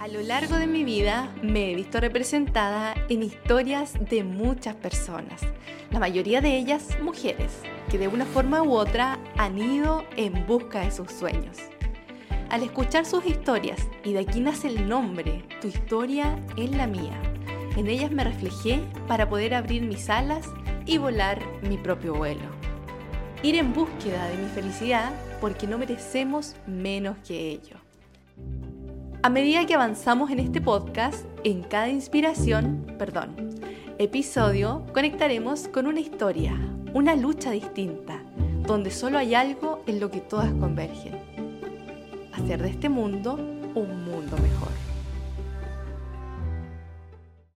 A lo largo de mi vida me he visto representada en historias de muchas personas, la mayoría de ellas mujeres, que de una forma u otra han ido en busca de sus sueños. Al escuchar sus historias, y de aquí nace el nombre, Tu historia es la mía, en ellas me reflejé para poder abrir mis alas y volar mi propio vuelo. Ir en búsqueda de mi felicidad porque no merecemos menos que ello. A medida que avanzamos en este podcast, en cada inspiración, perdón, episodio, conectaremos con una historia, una lucha distinta, donde solo hay algo en lo que todas convergen. Hacer de este mundo un mundo mejor.